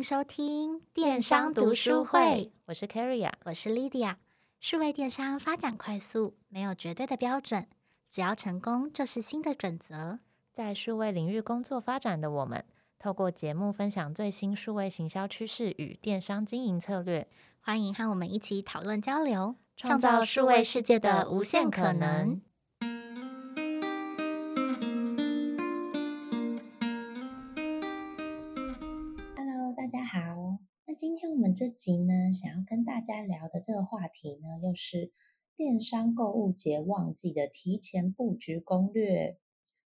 迎收听电商读书会。我是 Carrie，我是 Lydia。数位电商发展快速，没有绝对的标准，只要成功就是新的准则。在数位领域工作发展的我们，透过节目分享最新数位行销趋势与电商经营策略，欢迎和我们一起讨论交流，创造数位世界的无限可能。这集呢，想要跟大家聊的这个话题呢，又是电商购物节旺季的提前布局攻略。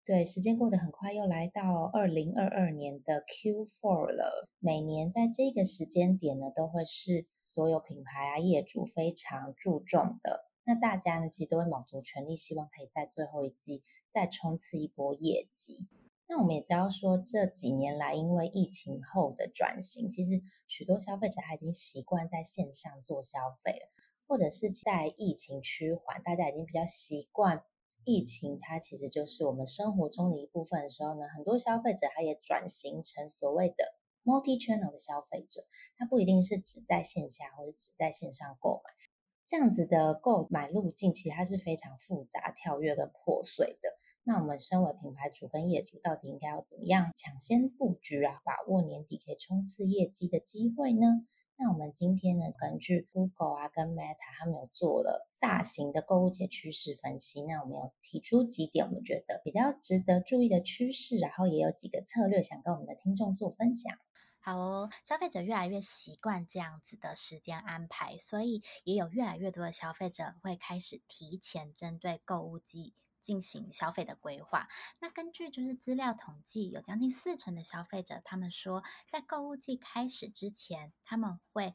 对，时间过得很快，又来到二零二二年的 Q4 了。每年在这个时间点呢，都会是所有品牌啊业主非常注重的。那大家呢，其实都会卯足全力，希望可以在最后一季再冲刺一波业绩。那我们也知道说，这几年来因为疫情后的转型，其实许多消费者他已经习惯在线上做消费了，或者是在疫情趋缓，大家已经比较习惯疫情，它其实就是我们生活中的一部分的时候呢，很多消费者他也转型成所谓的 multi-channel 的消费者，他不一定是只在线下或者只在线上购买，这样子的购买路径其实它是非常复杂、跳跃跟破碎的。那我们身为品牌主跟业主，到底应该要怎么样抢先布局啊，把握年底可以冲刺业绩的机会呢？那我们今天呢，根据 Google 啊跟 Meta 他们有做了大型的购物节趋势分析，那我们有提出几点我们觉得比较值得注意的趋势，然后也有几个策略想跟我们的听众做分享。好哦，消费者越来越习惯这样子的时间安排，所以也有越来越多的消费者会开始提前针对购物季。进行消费的规划。那根据就是资料统计，有将近四成的消费者，他们说在购物季开始之前，他们会。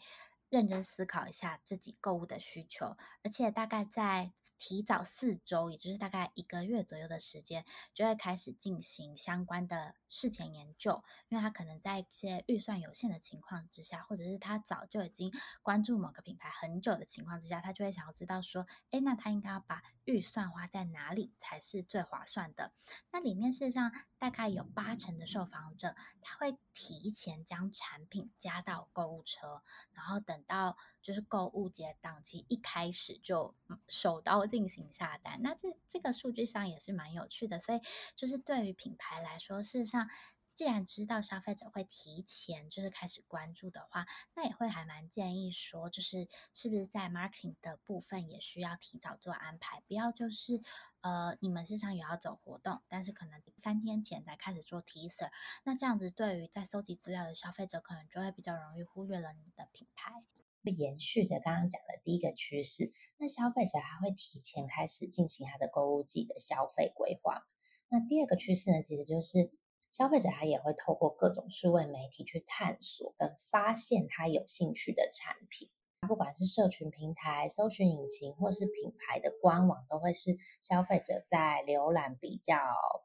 认真思考一下自己购物的需求，而且大概在提早四周，也就是大概一个月左右的时间，就会开始进行相关的事前研究。因为他可能在一些预算有限的情况之下，或者是他早就已经关注某个品牌很久的情况之下，他就会想要知道说，诶，那他应该要把预算花在哪里才是最划算的？那里面事实上大概有八成的受访者，他会提前将产品加到购物车，然后等。到就是购物节档期一开始就手刀进行下单，那这这个数据上也是蛮有趣的。所以就是对于品牌来说，事实上既然知道消费者会提前就是开始关注的话，那也会还蛮建议说，就是是不是在 marketing 的部分也需要提早做安排，不要就是呃你们市场也要走活动，但是可能三天前才开始做 tc 那这样子对于在搜集资料的消费者可能就会比较容易忽略了你的品牌。会延续着刚刚讲的第一个趋势，那消费者还会提前开始进行他的购物季的消费规划。那第二个趋势呢，其实就是消费者他也会透过各种数位媒体去探索跟发现他有兴趣的产品。不管是社群平台、搜寻引擎，或是品牌的官网，都会是消费者在浏览、比较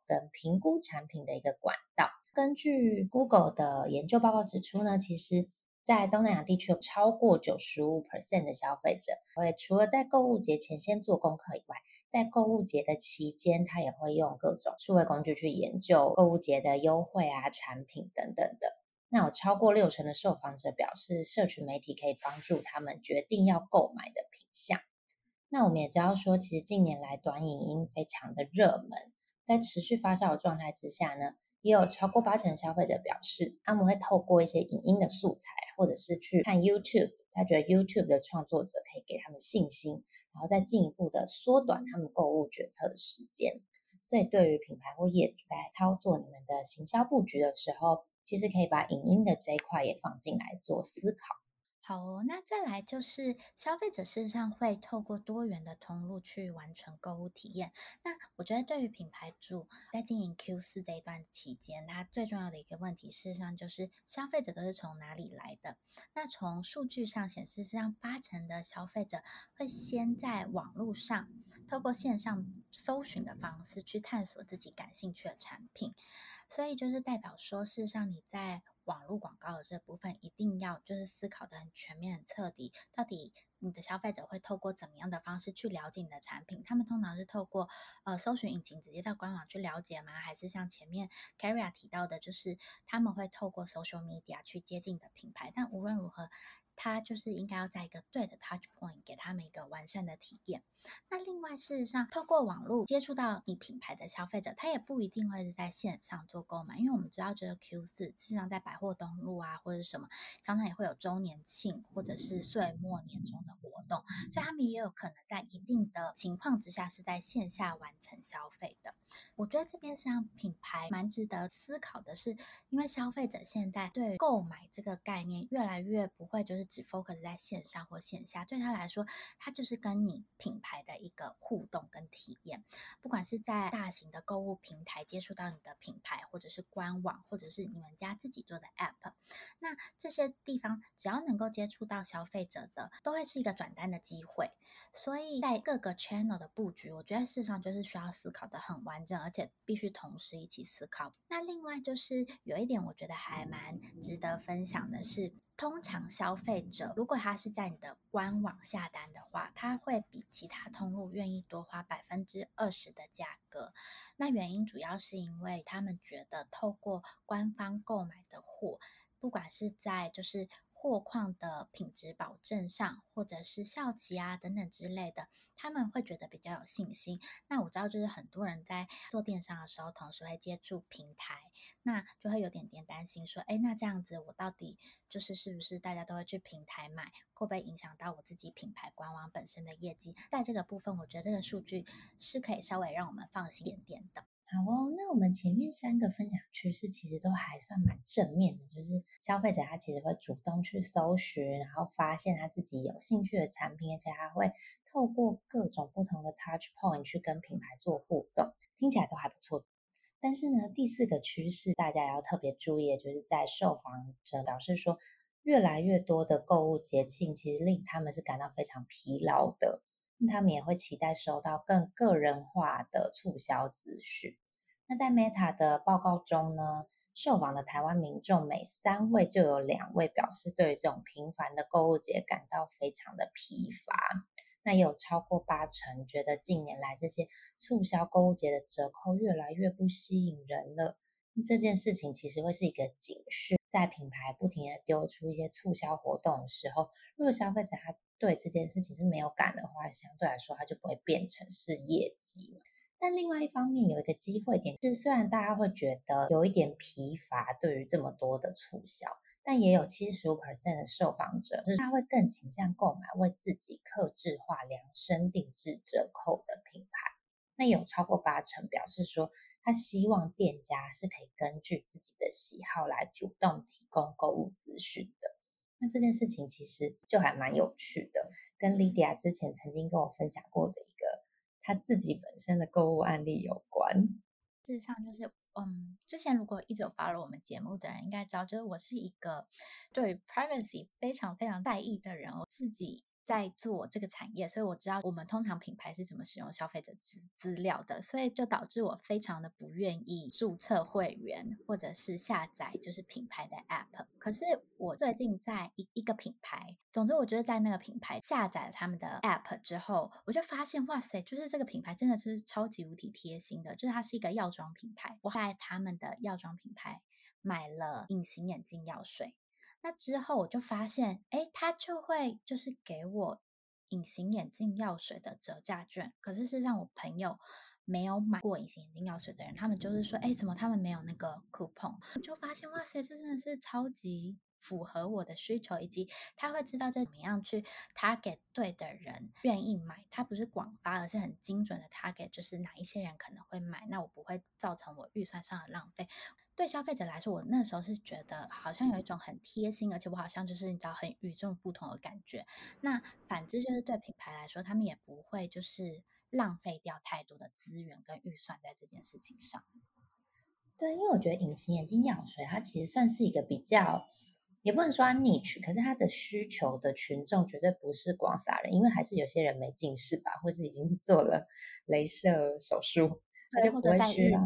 跟评估产品的一个管道。根据 Google 的研究报告指出呢，其实。在东南亚地区，有超过九十五 percent 的消费者会除了在购物节前先做功课以外，在购物节的期间，他也会用各种数位工具去研究购物节的优惠啊、产品等等的。那有超过六成的受访者表示，社群媒体可以帮助他们决定要购买的品项。那我们也知道说，其实近年来短影音非常的热门，在持续发酵的状态之下呢，也有超过八成的消费者表示，他们会透过一些影音的素材，或者是去看 YouTube，他觉得 YouTube 的创作者可以给他们信心，然后再进一步的缩短他们购物决策的时间。所以，对于品牌或业主在操作你们的行销布局的时候，其实可以把影音的这一块也放进来做思考。好哦，那再来就是消费者事实上会透过多元的通路去完成购物体验。那我觉得对于品牌主在经营 Q 四这一段期间，它最重要的一个问题，事实上就是消费者都是从哪里来的？那从数据上显示，事实上八成的消费者会先在网络上透过线上搜寻的方式去探索自己感兴趣的产品，所以就是代表说，事实上你在网络广告的这部分一定要就是思考的很全面、很彻底，到底你的消费者会透过怎么样的方式去了解你的产品？他们通常是透过呃搜寻引擎直接到官网去了解吗？还是像前面 Carrie 提到的，就是他们会透过 social media 去接近你的品牌？但无论如何。它就是应该要在一个对的 touch point 给他们一个完善的体验。那另外，事实上，透过网络接触到你品牌的消费者，他也不一定会是在线上做购买，因为我们知道，这个 Q 四，事实上在百货东路啊，或者什么，常常也会有周年庆或者是岁末年终的活动，所以他们也有可能在一定的情况之下是在线下完成消费的。我觉得这边是让品牌蛮值得思考的是，因为消费者现在对购买这个概念越来越不会就是。只 focus 在线上或线下，对他来说，他就是跟你品牌的一个互动跟体验。不管是在大型的购物平台接触到你的品牌，或者是官网，或者是你们家自己做的 app，那这些地方只要能够接触到消费者的，都会是一个转单的机会。所以在各个 channel 的布局，我觉得事实上就是需要思考的很完整，而且必须同时一起思考。那另外就是有一点，我觉得还蛮值得分享的是。通常消费者如果他是在你的官网下单的话，他会比其他通路愿意多花百分之二十的价格。那原因主要是因为他们觉得透过官方购买的货，不管是在就是。货况的品质保证上，或者是效期啊等等之类的，他们会觉得比较有信心。那我知道，就是很多人在做电商的时候，同时会接触平台，那就会有点点担心，说，哎，那这样子我到底就是是不是大家都会去平台买，会不会影响到我自己品牌官网本身的业绩？在这个部分，我觉得这个数据是可以稍微让我们放心一点点的。好哦，那我们前面三个分享趋势其实都还算蛮正面的，就是消费者他其实会主动去搜寻，然后发现他自己有兴趣的产品，而且他会透过各种不同的 touch point 去跟品牌做互动，听起来都还不错。但是呢，第四个趋势大家要特别注意，就是在受访者表示说，越来越多的购物节庆其实令他们是感到非常疲劳的。他们也会期待收到更个人化的促销资讯。那在 Meta 的报告中呢，受访的台湾民众每三位就有两位表示对于这种频繁的购物节感到非常的疲乏。那也有超过八成觉得近年来这些促销购物节的折扣越来越不吸引人了。这件事情其实会是一个警示，在品牌不停的丢出一些促销活动的时候，如果消费者他对这件事情是没有感的话，相对来说他就不会变成是业绩。但另外一方面有一个机会点是，虽然大家会觉得有一点疲乏，对于这么多的促销，但也有七十五 percent 的受访者，就是他会更倾向购买为自己客制化量身定制折扣的品牌。那有超过八成表示说，他希望店家是可以根据自己的喜好来主动提供购物资讯的。那这件事情其实就还蛮有趣的，跟 Lydia 之前曾经跟我分享过的一个她自己本身的购物案例有关。事实上，就是嗯，之前如果一直有 follow 我们节目的人应该知道，就是我是一个对于 privacy 非常非常在意的人，我自己。在做这个产业，所以我知道我们通常品牌是怎么使用消费者资资料的，所以就导致我非常的不愿意注册会员或者是下载就是品牌的 app。可是我最近在一一个品牌，总之我觉得在那个品牌下载了他们的 app 之后，我就发现哇塞，就是这个品牌真的是超级无敌贴心的，就是它是一个药妆品牌，我在他们的药妆品牌买了隐形眼镜药水。那之后我就发现，哎，他就会就是给我隐形眼镜药水的折价券。可是是让我朋友没有买过隐形眼镜药水的人，他们就是说，哎，怎么他们没有那个 coupon？我就发现，哇塞，这真的是超级符合我的需求，以及他会知道这怎么样去 target 对的人愿意买。他不是广发，而是很精准的 target，就是哪一些人可能会买，那我不会造成我预算上的浪费。对消费者来说，我那时候是觉得好像有一种很贴心，而且我好像就是你知道很与众不同的感觉。那反之就是对品牌来说，他们也不会就是浪费掉太多的资源跟预算在这件事情上。对，因为我觉得隐形眼镜药水它其实算是一个比较，也不能说它 niche，可是它的需求的群众绝对不是广撒人，因为还是有些人没近视吧，或是已经做了镭射手术，他就不会需要。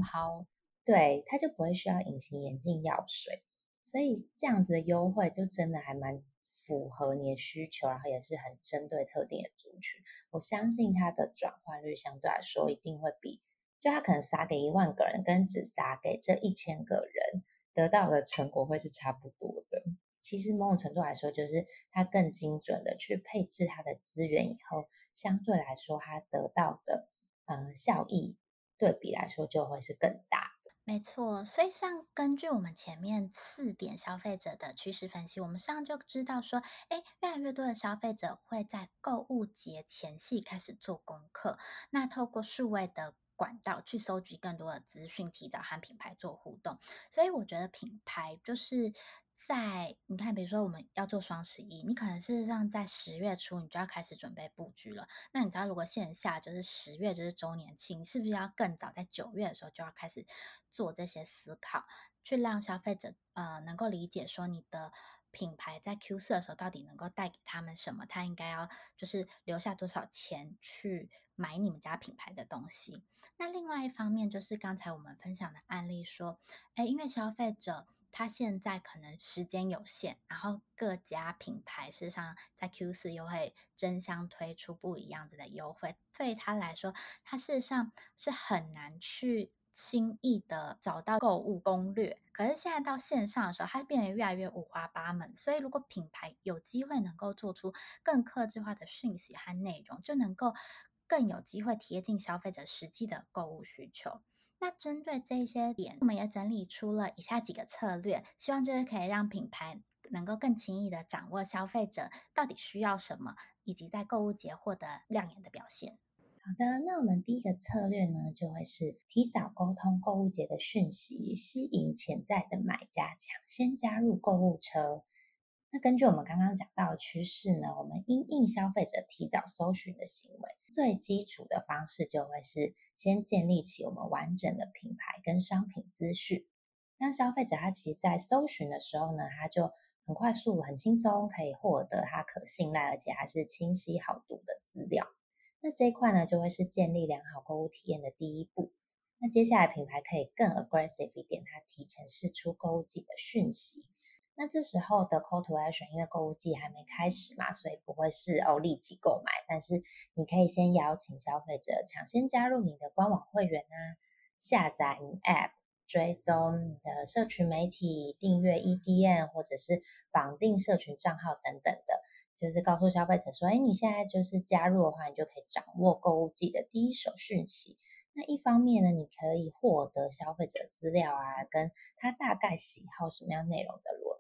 对，他就不会需要隐形眼镜药水，所以这样子的优惠就真的还蛮符合你的需求，然后也是很针对特定的族群。我相信它的转换率相对来说一定会比，就他可能撒给一万个人，跟只撒给这一千个人得到的成果会是差不多的。其实某种程度来说，就是它更精准的去配置它的资源以后，相对来说它得到的呃效益对比来说就会是更大。没错，所以像根据我们前面四点消费者的趋势分析，我们上就知道说，哎，越来越多的消费者会在购物节前夕开始做功课，那透过数位的管道去收集更多的资讯，提早和品牌做互动。所以我觉得品牌就是。在你看，比如说我们要做双十一，你可能事实上在十月初你就要开始准备布局了。那你知道，如果线下就是十月就是周年庆，是不是要更早在九月的时候就要开始做这些思考，去让消费者呃能够理解说你的品牌在 Q 四的时候到底能够带给他们什么，他应该要就是留下多少钱去买你们家品牌的东西。那另外一方面就是刚才我们分享的案例说，诶，因为消费者。他现在可能时间有限，然后各家品牌事实上在 Q 四又会争相推出不一样子的优惠，对他来说，他事实上是很难去轻易的找到购物攻略。可是现在到线上的时候，它变得越来越五花八门，所以如果品牌有机会能够做出更克制化的讯息和内容，就能够更有机会贴近消费者实际的购物需求。那针对这些点，我们也整理出了以下几个策略，希望就是可以让品牌能够更轻易地掌握消费者到底需要什么，以及在购物节获得亮眼的表现。好的，那我们第一个策略呢，就会是提早沟通购物节的讯息，吸引潜在的买家抢先加入购物车。那根据我们刚刚讲到的趋势呢，我们因应消费者提早搜寻的行为，最基础的方式就会是先建立起我们完整的品牌跟商品资讯，让消费者他其实在搜寻的时候呢，他就很快速、很轻松可以获得他可信赖而且还是清晰好读的资料。那这一块呢，就会是建立良好购物体验的第一步。那接下来品牌可以更 aggressive 一点，它提前释出购物季的讯息。那这时候的 call to action，因为购物季还没开始嘛，所以不会是哦立即购买，但是你可以先邀请消费者抢先加入你的官网会员啊，下载你 app，追踪你的社群媒体，订阅 EDM 或者是绑定社群账号等等的，就是告诉消费者说，哎，你现在就是加入的话，你就可以掌握购物季的第一手讯息。那一方面呢，你可以获得消费者资料啊，跟他大概喜好什么样内容的逻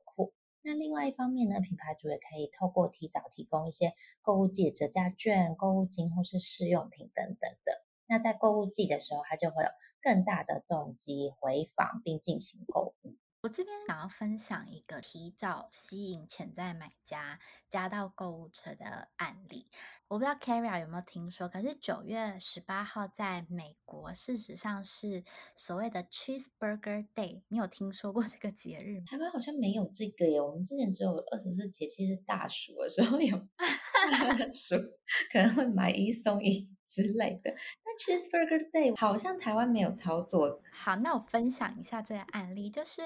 那另外一方面呢，品牌主也可以透过提早提供一些购物季的折价券、购物金或是试用品等等的。那在购物季的时候，他就会有更大的动机回访并进行购物。我这边想要分享一个提早吸引潜在买家加到购物车的案例。我不知道 Carrie 有没有听说，可是九月十八号在美国，事实上是所谓的 Cheeseburger Day。你有听说过这个节日吗？台湾好像没有这个耶。我们之前只有二十四节气是大暑的时候有 大暑，可能会买一送一之类的。那 Cheeseburger Day 好像台湾没有操作。好，那我分享一下这个案例，就是。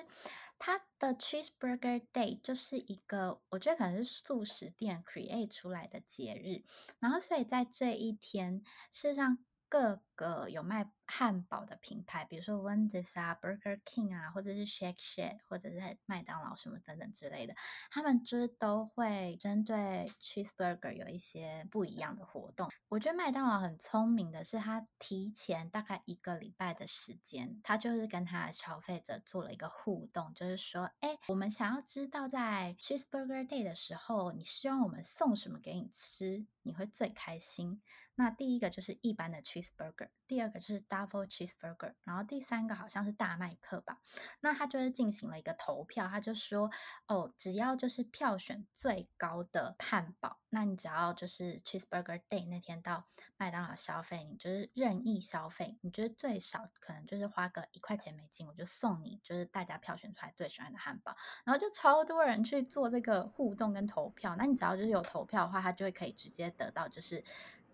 它的 Cheeseburger Day 就是一个，我觉得可能是素食店 create 出来的节日，然后所以在这一天，事实上各个有卖汉堡的品牌，比如说 Wendy's 啊、Burger King 啊，或者是 Shake Shack，或者是麦当劳什么等等之类的，他们就是都会针对 Cheeseburger 有一些不一样的活动。我觉得麦当劳很聪明的是，他提前大概一个礼拜的时间，他就是跟他的消费者做了一个互动，就是说，哎，我们想要知道在 Cheeseburger Day 的时候，你希望我们送什么给你吃，你会最开心。那第一个就是一般的 Cheeseburger，第二个就是 Double Cheeseburger，然后第三个好像是大麦克吧。那他就是进行了一个投票，他就说，哦，只要就是票选最高的汉堡，那你只要就是 Cheeseburger Day 那天到麦当劳消费，你就是任意消费，你觉得最少可能就是花个一块钱美金，我就送你就是大家票选出来最喜欢的汉堡。然后就超多人去做这个互动跟投票，那你只要就是有投票的话，他就会可以直接得到就是。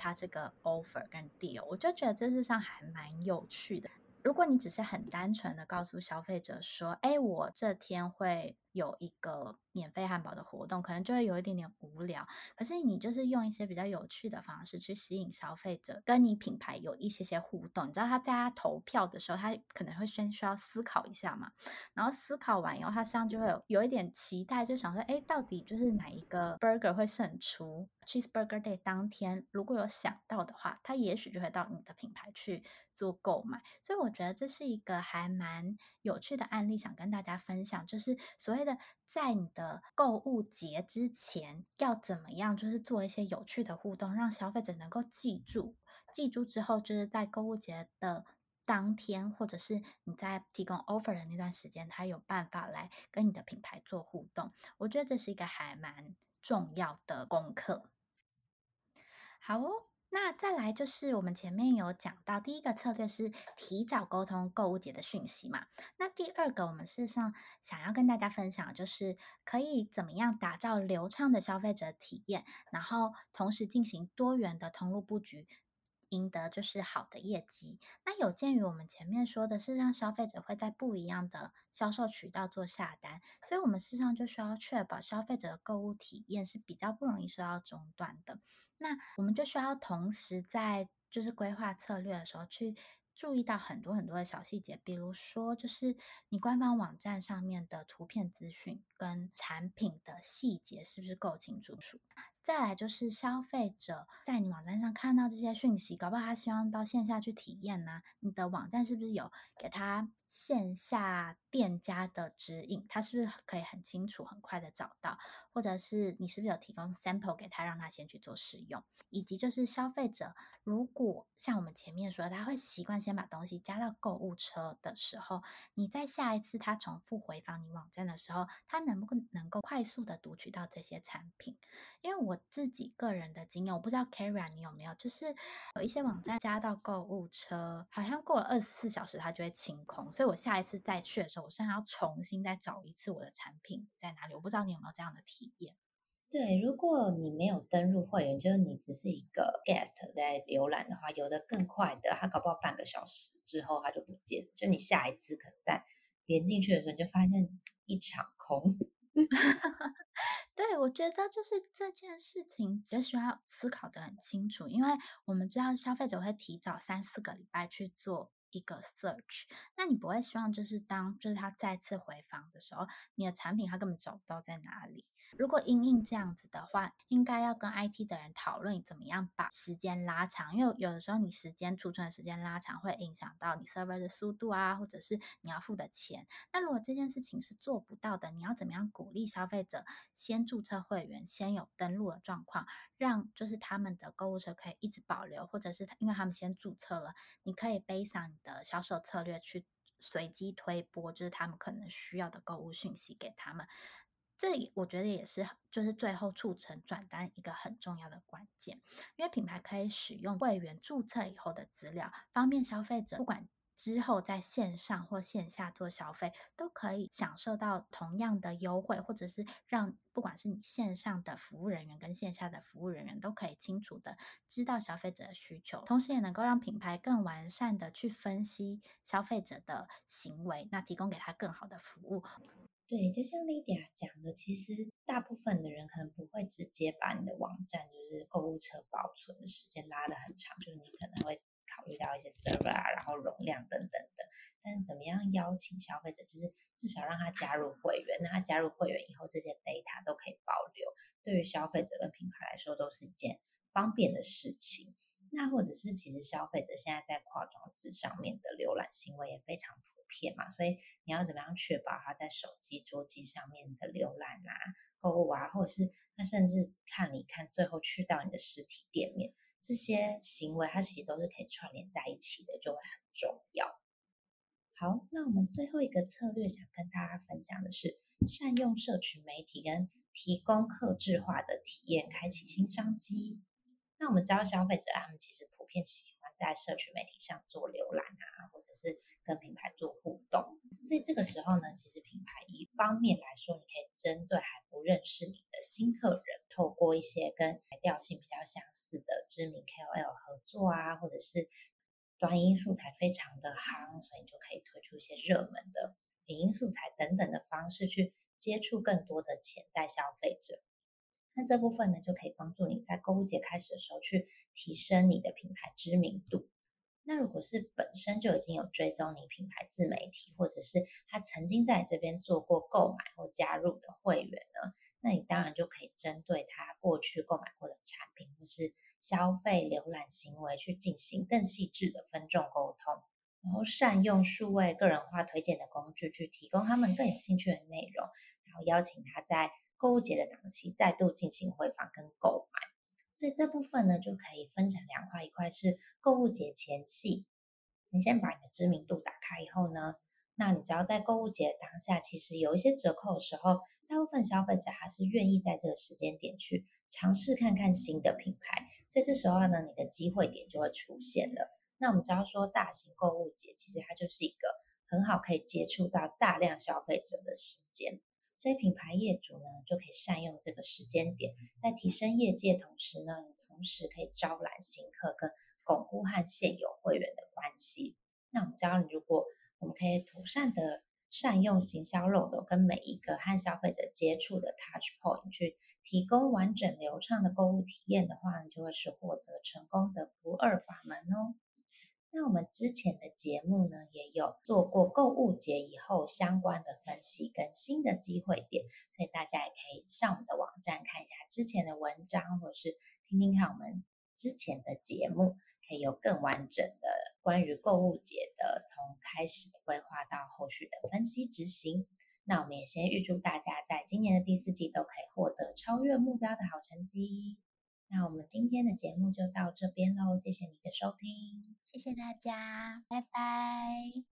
他这个 offer 跟 deal，我就觉得这事上还蛮有趣的。如果你只是很单纯的告诉消费者说，哎，我这天会有一个免费汉堡的活动，可能就会有一点点无聊。可是你就是用一些比较有趣的方式去吸引消费者，跟你品牌有一些些互动。你知道他在他投票的时候，他可能会先需要思考一下嘛，然后思考完以后，他实际上就会有有一点期待，就想说，哎，到底就是哪一个 burger 会胜出？Cheeseburger Day 当天如果有想到的话，他也许就会到你的品牌去做购买。所以我觉得这是一个还蛮有趣的案例，想跟大家分享，就是所谓。的在你的购物节之前要怎么样？就是做一些有趣的互动，让消费者能够记住。记住之后，就是在购物节的当天，或者是你在提供 offer 的那段时间，他有办法来跟你的品牌做互动。我觉得这是一个还蛮重要的功课。好。那再来就是我们前面有讲到，第一个策略是提早沟通购物节的讯息嘛。那第二个，我们事实上想要跟大家分享，就是可以怎么样打造流畅的消费者体验，然后同时进行多元的通路布局。赢得就是好的业绩。那有鉴于我们前面说的是让消费者会在不一样的销售渠道做下单，所以我们事实上就需要确保消费者的购物体验是比较不容易受到中断的。那我们就需要同时在就是规划策略的时候去注意到很多很多的小细节，比如说就是你官方网站上面的图片资讯跟产品的细节是不是够清楚？再来就是消费者在你网站上看到这些讯息，搞不好他希望到线下去体验呢？你的网站是不是有给他线下店家的指引？他是不是可以很清楚、很快的找到？或者是你是不是有提供 sample 给他，让他先去做试用？以及就是消费者如果像我们前面说，他会习惯先把东西加到购物车的时候，你在下一次他重复回访你网站的时候，他能不能够快速的读取到这些产品？因为我。我自己个人的经验，我不知道 Kara 你有没有，就是有一些网站加到购物车，好像过了二十四小时它就会清空，所以我下一次再去的时候，我现在要重新再找一次我的产品在哪里。我不知道你有没有这样的体验？对，如果你没有登录会员，就是你只是一个 guest 在浏览的话，有的更快的，它搞不好半个小时之后它就不见，就你下一次可能在连进去的时候，你就发现一场空。对，我觉得就是这件事情就需要思考的很清楚，因为我们知道消费者会提早三四个礼拜去做一个 search，那你不会希望就是当就是他再次回访的时候，你的产品他根本找不到在哪里。如果因应这样子的话，应该要跟 IT 的人讨论怎么样把时间拉长，因为有的时候你时间储存的时间拉长，会影响到你 server 的速度啊，或者是你要付的钱。那如果这件事情是做不到的，你要怎么样鼓励消费者先注册会员，先有登录的状况，让就是他们的购物车可以一直保留，或者是因为他们先注册了，你可以背上你的销售策略去随机推播，就是他们可能需要的购物讯息给他们。这我觉得也是，就是最后促成转单一个很重要的关键，因为品牌可以使用会员注册以后的资料，方便消费者不管之后在线上或线下做消费，都可以享受到同样的优惠，或者是让不管是你线上的服务人员跟线下的服务人员都可以清楚的知道消费者的需求，同时也能够让品牌更完善的去分析消费者的行为，那提供给他更好的服务。对，就像 Lydia 讲的，其实大部分的人可能不会直接把你的网站就是购物车保存的时间拉得很长，就是你可能会考虑到一些 server 啊，然后容量等等的。但是怎么样邀请消费者，就是至少让他加入会员，那他加入会员以后，这些 data 都可以保留，对于消费者跟品牌来说都是一件方便的事情。那或者是其实消费者现在在跨装置上面的浏览行为也非常普遍嘛，所以你要怎么样确保他在手机、桌机上面的浏览啊、购物啊，或者是他甚至看你看最后去到你的实体店面，这些行为它其实都是可以串联在一起的，就会很重要。好，那我们最后一个策略想跟大家分享的是，善用社群媒体跟提供客制化的体验，开启新商机。那我们知道消费者他们其实普遍喜欢在社群媒体上做浏览啊，或者是跟品牌做互动。所以这个时候呢，其实品牌一方面来说，你可以针对还不认识你的新客人，透过一些跟调性比较相似的知名 KOL 合作啊，或者是短音素材非常的夯，所以你就可以推出一些热门的影音素材等等的方式去接触更多的潜在消费者。那这部分呢，就可以帮助你在购物节开始的时候去提升你的品牌知名度。那如果是本身就已经有追踪你品牌自媒体，或者是他曾经在这边做过购买或加入的会员呢，那你当然就可以针对他过去购买过的产品或是消费浏览行为去进行更细致的分众沟通，然后善用数位个人化推荐的工具去提供他们更有兴趣的内容，然后邀请他在购物节的档期再度进行回访跟购买。所以这部分呢，就可以分成两块，一块是购物节前夕，你先把你的知名度打开以后呢，那你只要在购物节当下，其实有一些折扣的时候。大部分消费者还是愿意在这个时间点去尝试看看新的品牌，所以这时候呢，你的机会点就会出现了。那我们只要说，大型购物节其实它就是一个很好可以接触到大量消费者的时间，所以品牌业主呢就可以善用这个时间点，在提升业界同时呢，同时可以招揽新客跟巩固和现有会员的关系。那我们知道，如果我们可以妥善的。善用行销漏斗跟每一个和消费者接触的 touch point 去提供完整流畅的购物体验的话，你就会是获得成功的不二法门哦。那我们之前的节目呢，也有做过购物节以后相关的分析跟新的机会点，所以大家也可以上我们的网站看一下之前的文章，或者是听听看我们之前的节目。可以有更完整的关于购物节的从开始的规划到后续的分析执行。那我们也先预祝大家在今年的第四季都可以获得超越目标的好成绩。那我们今天的节目就到这边喽，谢谢你的收听，谢谢大家，拜拜。